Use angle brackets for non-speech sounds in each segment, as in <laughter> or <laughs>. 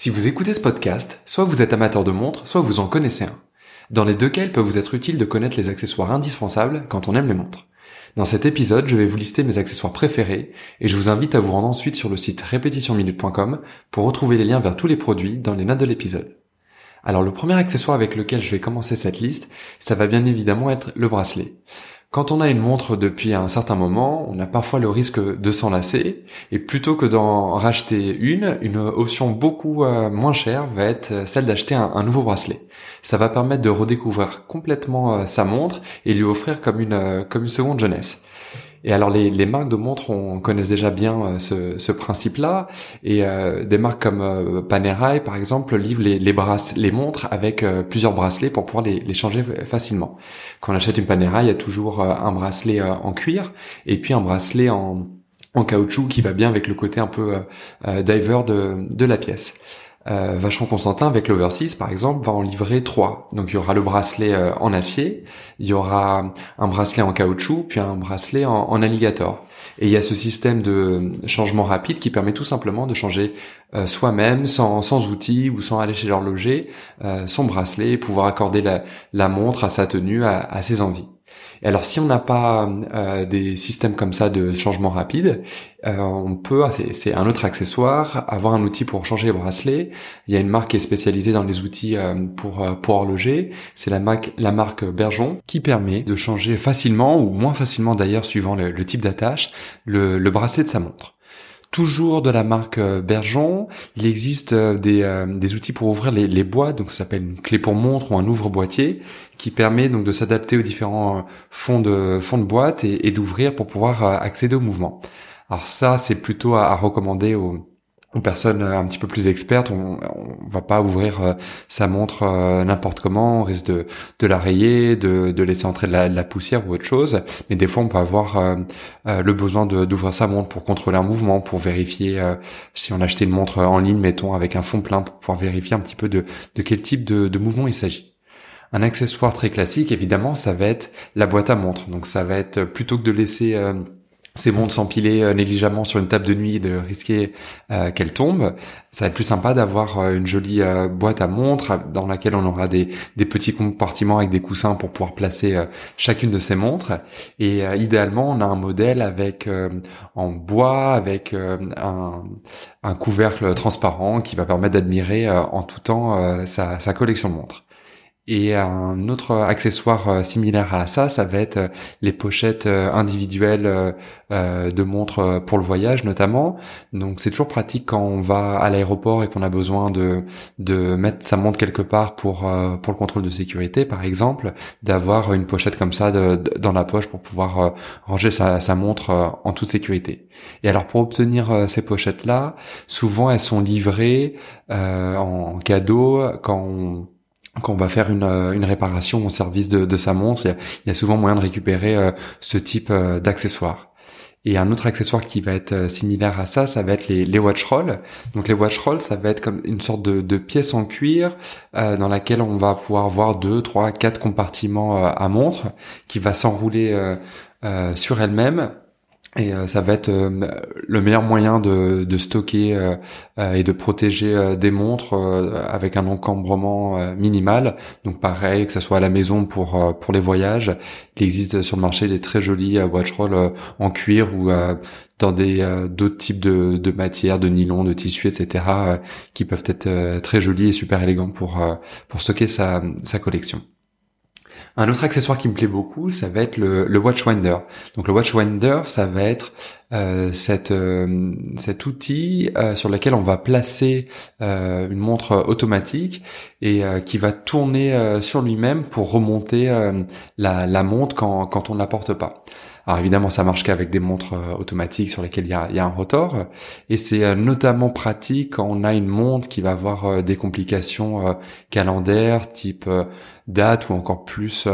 Si vous écoutez ce podcast, soit vous êtes amateur de montres, soit vous en connaissez un. Dans les deux cas, il peut vous être utile de connaître les accessoires indispensables quand on aime les montres. Dans cet épisode, je vais vous lister mes accessoires préférés et je vous invite à vous rendre ensuite sur le site répétitionminute.com pour retrouver les liens vers tous les produits dans les notes de l'épisode. Alors le premier accessoire avec lequel je vais commencer cette liste, ça va bien évidemment être le bracelet. Quand on a une montre depuis un certain moment, on a parfois le risque de s'en lasser, et plutôt que d'en racheter une, une option beaucoup euh, moins chère va être celle d'acheter un, nouveau bracelet. Ça va permettre de redécouvrir complètement euh, sa montre et lui offrir euh, comme une seconde jeunesse. Et alors les, les marques de montres on connaissent déjà bien euh, ce, ce principe-là et euh, des marques comme euh, Panerai par exemple livrent les les, les montres avec plusieurs bracelets pour pouvoir les, les, changer facilement. Quand on achète une Panerai, il y a toujours un bracelet en cuir et puis un bracelet en en caoutchouc qui va bien avec le côté un peu diver de, de la pièce. Euh, Vacheron Constantin avec l'Overseas par exemple va en livrer trois. Donc il y aura le bracelet euh, en acier, il y aura un bracelet en caoutchouc, puis un bracelet en, alligator. Et il y a ce système de changement rapide qui permet tout simplement de changer euh, soi-même, sans, sans outils ou sans aller chez l'horloger, euh, son bracelet et pouvoir accorder la, la montre à sa tenue, à, à ses envies. Alors si on n'a pas euh, des systèmes comme ça de changement rapide, euh, on peut, c'est un autre accessoire, avoir un outil pour changer les bracelets. Il y a une marque qui est spécialisée dans les outils euh, pour pour horloger. C'est la marque la marque Bergeon qui permet de changer facilement ou moins facilement d'ailleurs suivant le, le type d'attache le, le bracelet de sa montre toujours de la marque euh, Bergeon. Il existe euh, des, euh, des outils pour ouvrir les, les boîtes, donc ça s'appelle une clé pour montre ou un ouvre-boîtier, qui permet donc de s'adapter aux différents fonds de fonds de boîte et, d'ouvrir pour pouvoir accéder au mouvement. Alors ça, c'est plutôt à, à recommander aux, aux personnes un petit peu plus expertes, on, on va pas ouvrir euh, sa montre euh, n'importe comment, on risque de, la rayer, de, laisser entrer de la, poussière ou autre chose. Mais des fois, on peut avoir euh, le besoin d'ouvrir sa montre pour contrôler un mouvement, pour vérifier si on a acheté une montre en ligne, mettons, avec un fond plein, pour pouvoir vérifier un petit peu de, de quel type de, de mouvement il s'agit. Un accessoire très classique, évidemment, ça va être la boîte à montre. Donc ça va être plutôt que de laisser c'est bon de s'empiler euh, négligemment sur une table de nuit et de risquer euh, qu'elle tombe. Ça va être plus sympa d'avoir euh, une jolie boîte à montres dans laquelle on aura des, des, petits compartiments avec des coussins pour pouvoir placer chacune de ces montres. Et idéalement, on a un modèle avec en bois, avec un, un, couvercle transparent qui va permettre d'admirer en tout temps sa, sa collection de montres. Et un autre accessoire euh, similaire à ça, ça va être euh, les pochettes euh, individuelles de montres pour le voyage notamment. Donc c'est toujours pratique quand on va à l'aéroport et qu'on a besoin de de mettre sa montre quelque part pour pour le contrôle de sécurité par exemple, d'avoir une pochette comme ça dans la poche pour pouvoir ranger sa, sa montre en toute sécurité. Et alors pour obtenir ces pochettes là, souvent elles sont livrées en cadeau quand on quand on va faire une, euh, une réparation au service de, de sa montre, il y, a, souvent moyen de récupérer euh, ce type euh, d'accessoires. Et un autre accessoire qui va être similaire à ça, ça va être les, les watch rolls. Donc les watch rolls, ça va être comme une sorte de, de pièce en cuir dans laquelle on va pouvoir voir deux, trois, quatre compartiments à montre qui va s'enrouler sur elle-même et euh, ça va être euh, le meilleur moyen de, de stocker euh, et de protéger des montres avec un encombrement minimal. Donc pareil, que ce soit à la maison pour pour les voyages, il existe sur le marché des très jolis watch rolls en cuir ou dans des d'autres types de, de matières, de nylon, de tissu, etc., qui peuvent être très jolis et super élégants pour pour stocker sa sa collection. Un autre accessoire qui me plaît beaucoup, ça va être le, le Watchwinder. Donc le Watchwinder, ça va être euh, cette, euh, cet outil euh, sur lequel on va placer une montre automatique et qui va tourner sur lui-même pour remonter la, la, montre quand, quand on ne la porte pas. Alors évidemment, ça marche qu'avec des montres automatiques sur lesquelles il y a, y a un rotor, et c'est notamment pratique quand on a une montre qui va avoir des complications calendaires, type date ou encore plus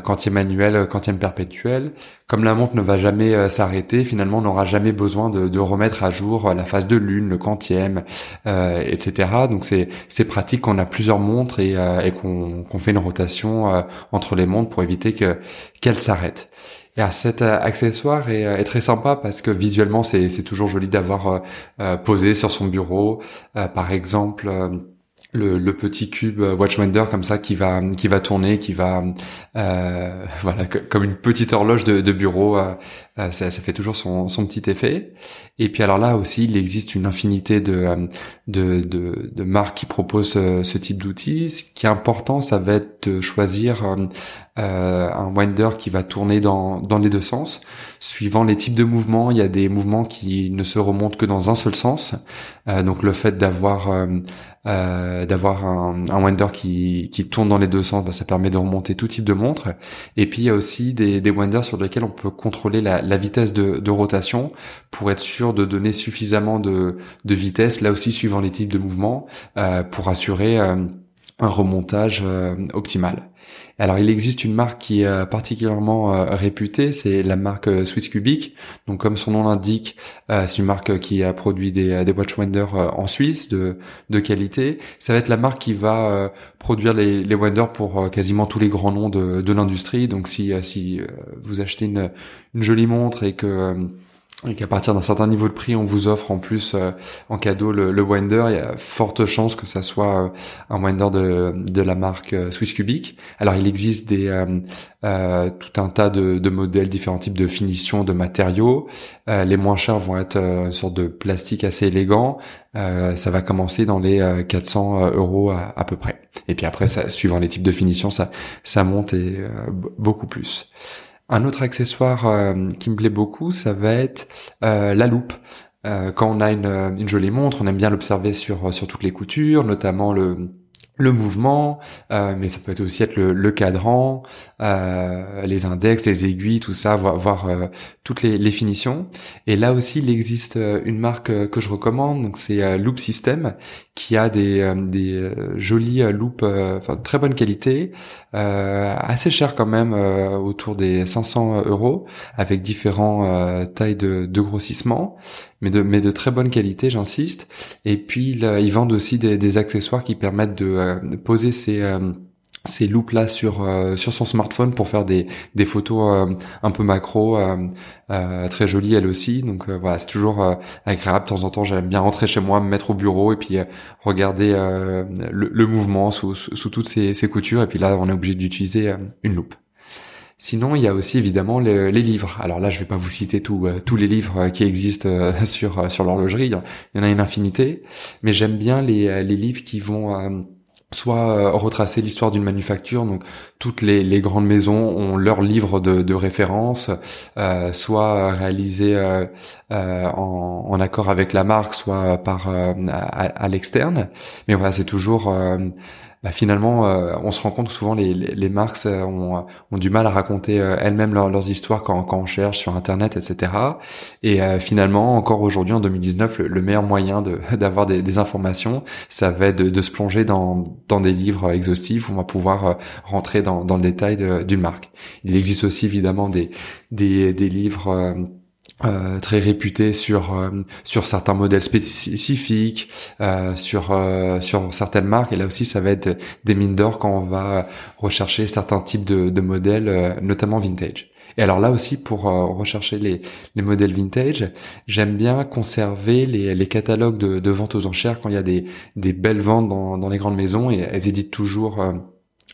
quantième manuel, quantième perpétuel. Comme la montre ne va jamais euh, s'arrêter, finalement, on n'aura jamais besoin de, remettre à jour euh, la phase de lune, le quantième, euh, etc. Donc c'est c'est pratique qu'on a plusieurs montres et, euh, qu'on fait une rotation entre les montres pour éviter que qu'elles s'arrêtent. Et cet accessoire est, est, très sympa parce que visuellement c'est toujours joli d'avoir posé sur son bureau. par exemple le, le, petit cube euh, Watchmander comme ça qui va qui va tourner, qui va euh, <laughs> voilà comme une petite horloge de, de bureau. Euh, euh, ça, ça, fait toujours son, son petit effet. Et puis alors là aussi, il existe une infinité de de, de, de marques qui proposent ce, type d'outils. Ce qui est important, ça va être de choisir euh, un winder qui va tourner dans dans les deux sens. Suivant les types de mouvements, il y a des mouvements qui ne se remontent que dans un seul sens. Euh, donc le fait d'avoir euh, d'avoir un, un winder qui, qui tourne dans les deux sens, bah, ça permet de remonter tout type de montre. Et puis il y a aussi des, des winders sur lesquels on peut contrôler la, la vitesse de, rotation pour être sûr de donner suffisamment de, de vitesse, là aussi suivant les types de mouvements, euh, pour assurer euh, un remontage euh, optimal. Alors il existe une marque qui est euh, particulièrement euh, réputée, c'est la marque Swiss Cubic. Donc comme son nom l'indique, c'est une marque qui a produit des, des Watchwinder en Suisse de, qualité. Ça va être la marque qui va produire les, les pour quasiment tous les grands noms de, l'industrie. Donc si, vous achetez une jolie montre et que et qu'à partir d'un certain niveau de prix, on vous offre en plus euh, en cadeau le, le, winder, il y a forte chance que ça soit euh, un winder de, de la marque euh, Swiss Cubic. Alors il existe des tout un tas de, de, modèles, différents types de finitions, de matériaux. les moins chers vont être une sorte de plastique assez élégant. ça va commencer dans les 400 euros à, à, peu près. Et puis après, ça, suivant les types de finitions, ça ça monte et beaucoup plus. Un autre accessoire euh, qui me plaît beaucoup, ça va être euh, la loupe. Euh, quand on a une, une, jolie montre, on aime bien l'observer sur sur toutes les coutures, notamment le le mouvement, euh, mais ça peut aussi être le, le cadran, euh, les index, les aiguilles, tout ça, voir, voir euh, toutes les, les, finitions. Et là aussi, il existe une marque que je recommande, donc c'est Loop System, qui a des, des jolies loupes, enfin très bonne qualité, assez cher quand même, autour des 500 euros, avec différents tailles de, de grossissement mais de, mais de très bonne qualité, j'insiste. Et puis, ils vendent aussi des, des, accessoires qui permettent de, euh, poser ces euh, loupes là sur euh, sur son smartphone pour faire des des photos un peu macro très jolies elles aussi. Donc voilà c'est toujours agréable. De temps en temps j'aime bien rentrer chez moi me mettre au bureau et puis regarder le, le, mouvement sous, sous, toutes ces, ces coutures. Et puis là on est obligé d'utiliser une loupe. Sinon, il y a aussi évidemment les, livres. Alors là, je vais pas vous citer euh, tous les livres euh, qui existent euh, <laughs> sur sur l'horlogerie. Il y en a une infinité, mais j'aime bien les, les livres qui vont soit retracer l'histoire d'une manufacture, donc toutes les, grandes maisons ont leur livre de, référence, euh, soit réalisé euh, en, en, accord avec la marque, soit par à, à l'externe. Mais voilà, c'est toujours bah finalement, euh, on se rend compte que souvent les, les, les marques euh, ont, ont, du mal à raconter euh, elles-mêmes leurs histoires quand, quand, on cherche sur Internet, etc. Et finalement, encore aujourd'hui, en 2019, le, meilleur moyen <laughs> d'avoir des, des, informations, ça va être de, de, se plonger dans, dans des livres exhaustifs où on va pouvoir rentrer dans, dans le détail d'une marque. Il existe aussi évidemment des, des, des livres euh, très réputé sur euh, sur certains modèles spécifiques, euh, sur euh, sur certaines marques. Et là aussi, ça va être des mines d'or quand on va rechercher certains types de, de modèles, notamment vintage. Et alors là aussi, pour rechercher les, les modèles vintage, j'aime bien conserver les, les catalogues de, de vente aux enchères quand il y a des, des belles ventes dans, dans les grandes maisons et elles éditent toujours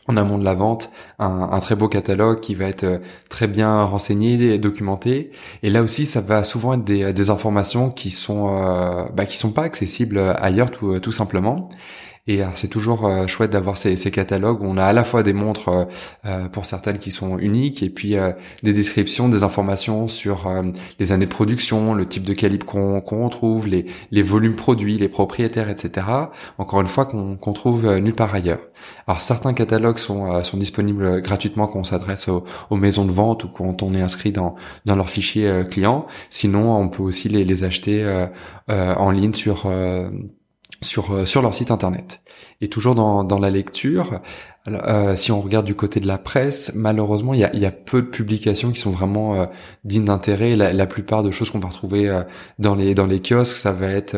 en amont de la vente un, très beau catalogue qui va être euh, très bien renseigné et documenté. Et là aussi ça va souvent être des, informations qui sont euh, bah, qui sont pas accessibles ailleurs tout, tout simplement Et c'est toujours chouette d'avoir ces, ces, catalogues où on a à la fois des montres pour certaines qui sont uniques et puis des descriptions, des informations sur les années de production, le type de calibre qu'on retrouve, les, les volumes produits, les propriétaires, etc. Encore une fois qu'on qu'on trouve nulle part ailleurs. Alors certains catalogues sont, sont disponibles gratuitement quand on s'adresse aux, aux, maisons de vente ou quand on est inscrit dans, dans leur fichier client. Sinon, on peut aussi les, les acheter en ligne sur sur sur leur site internet. Et toujours dans, dans la lecture, euh, si on regarde du côté de la presse, malheureusement, il y a, y a, peu de publications qui sont vraiment euh, dignes d'intérêt. La, la, plupart de choses qu'on va retrouver euh, dans les dans les kiosques, ça va être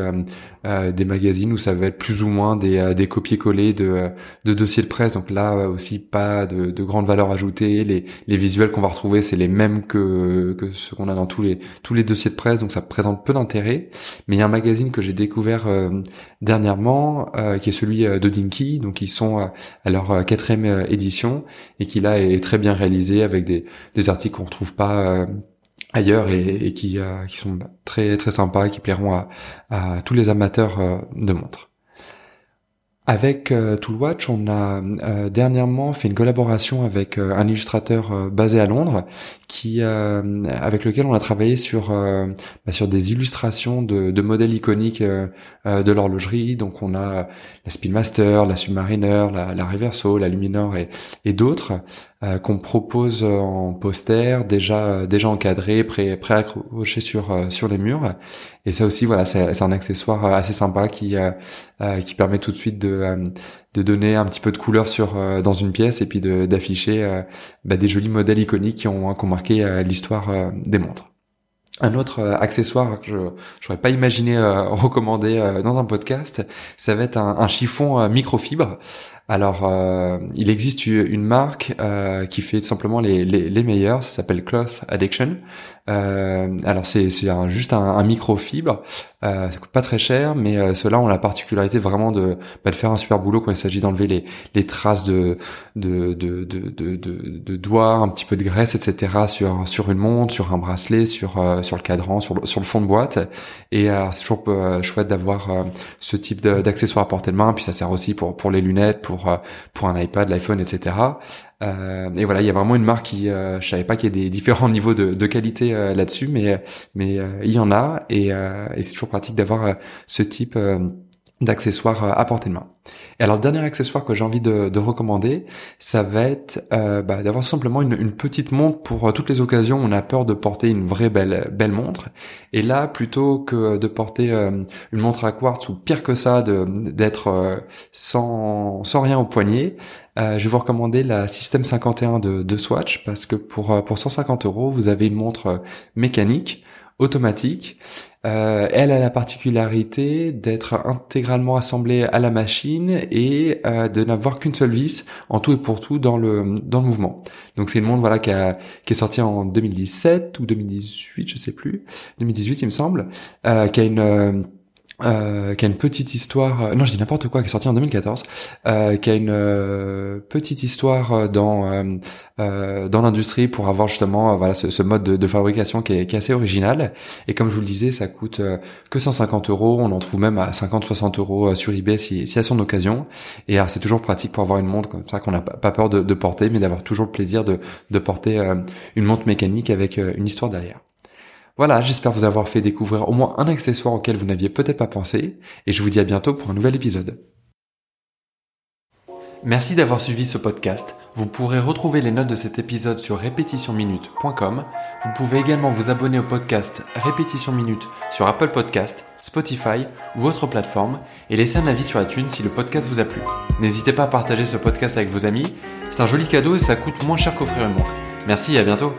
euh, des magazines ou ça va être plus ou moins des, des copier-coller de, de dossiers de presse. Donc là aussi, pas de, de grande valeur ajoutée. Les, les visuels qu'on va retrouver, c'est les mêmes que que ceux qu'on a dans tous les tous les dossiers de presse. Donc ça présente peu d'intérêt. Mais il y a un magazine que j'ai découvert dernièrement, qui est celui de Dinky. Donc ils sont à leur quatrième euh, édition et qui là est très bien réalisé avec des, des articles qu'on retrouve pas euh, ailleurs et, qui, euh, qui sont très très sympas, qui plairont à, à tous les amateurs de montres. Avec euh, Toolwatch, on a euh, dernièrement fait une collaboration avec euh, un illustrateur euh, basé à Londres, qui avec lequel on a travaillé sur bah, sur des illustrations de, de modèles iconiques de l'horlogerie. Donc on a la Speedmaster, la Submariner, la, la Reverso, la Luminor et, et d'autres qu'on propose en poster déjà déjà encadré, prêt prêt accroché sur sur les murs. Et ça aussi, voilà, c'est un accessoire assez sympa qui qui permet tout de suite de euh, de donner un petit peu de couleur sur euh, dans une pièce et puis d'afficher euh, bah, des jolis modèles iconiques qui ont, qui ont marqué l'histoire des montres. Un autre accessoire que je n'aurais pas imaginé <laughs> recommander dans un podcast, ça va être un, un chiffon microfibre. Alors, euh, il existe une marque euh, qui fait tout simplement les, les, les meilleurs, ça s'appelle Cloth Addiction. Euh, alors c'est juste un, un microfibre, euh, ça coûte pas très cher, mais euh, ceux-là ont la particularité vraiment de, bah, de faire un super boulot quand il s'agit d'enlever les, les traces de de, de, de, de, doigts, un petit peu de graisse, etc. sur sur une montre, sur un bracelet, sur euh, sur le cadran, sur le, sur le fond de boîte. Et c'est toujours chouette d'avoir ce type d'accessoire à portée de main. Puis ça sert aussi pour pour les lunettes, pour pour un iPad, l'iPhone, etc. Euh, et voilà, il y a vraiment une marque qui, euh, je savais pas qu'il y ait des <laughs> différents niveaux de, qualité euh, là-dessus, mais mais euh, il y en a et, et c'est toujours pratique d'avoir ce type d'accessoires à portée de main. Et alors le dernier accessoire que j'ai envie de, de, recommander, ça va être euh, bah, d'avoir simplement une, petite montre pour euh, toutes les occasions où on a peur de porter une vraie belle belle montre. Et là, plutôt que de porter euh, une montre à quartz ou pire que ça, d'être euh, sans sans rien au poignet, je vais vous recommander la System 51 de, de Swatch parce que pour pour 150 euros, vous avez une montre mécanique automatique. Euh, elle a la particularité d'être intégralement assemblée à la machine et euh, de n'avoir qu'une seule vis en tout et pour tout dans le dans le mouvement. Donc c'est une montre voilà qui, a, qui est sortie en 2017 ou 2018, je sais plus, 2018 il me semble, euh, qui a une euh, qui a une petite histoire, euh, non je dis n'importe quoi, qui est sorti en 2014, euh, qui a une euh, petite histoire dans euh, dans l'industrie pour avoir justement voilà ce, ce mode de, de, fabrication qui est, qui est, assez original. Et comme je vous le disais, ça coûte que 150 euros. On en trouve même à 50-60 euros sur eBay si, si à son occasion. Et c'est toujours pratique pour avoir une montre comme ça qu'on n'a pas peur de, de porter, mais d'avoir toujours le plaisir de, de porter une montre mécanique avec une histoire derrière. Voilà, j'espère vous avoir fait découvrir au moins un accessoire auquel vous n'aviez peut-être pas pensé, et je vous dis à bientôt pour un nouvel épisode. Merci d'avoir suivi ce podcast. Vous pourrez retrouver les notes de cet épisode sur répétitionminute.com. Vous pouvez également vous abonner au podcast Répétition Minute sur Apple Podcast, Spotify ou autre plateforme et laisser un avis sur iTunes si le podcast vous a plu. N'hésitez pas à partager ce podcast avec vos amis. C'est un joli cadeau et ça coûte moins cher qu'offrir une montre. Merci et à bientôt.